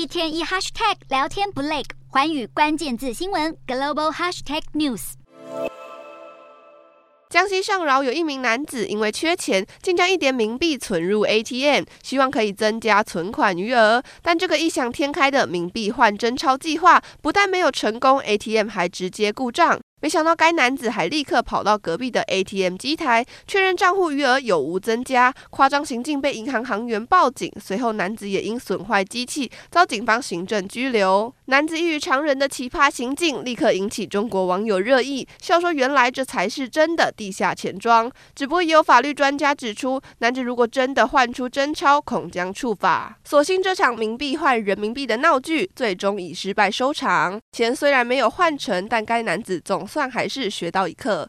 一天一 hashtag 聊天不累，环宇关键字新闻 global hashtag news。江西上饶有一名男子因为缺钱，竟将一叠冥币存入 ATM，希望可以增加存款余额。但这个异想天开的冥币换真钞计划，不但没有成功，ATM 还直接故障。没想到该男子还立刻跑到隔壁的 ATM 机台确认账户余额有无增加，夸张行径被银行行员报警。随后男子也因损坏机器遭警方行政拘留。男子异于常人的奇葩行径立刻引起中国网友热议，笑说原来这才是真的地下钱庄。只不过也有法律专家指出，男子如果真的换出真钞，恐将触法。所幸这场冥币换人民币的闹剧最终以失败收场。钱虽然没有换成，但该男子总算还是学到一课。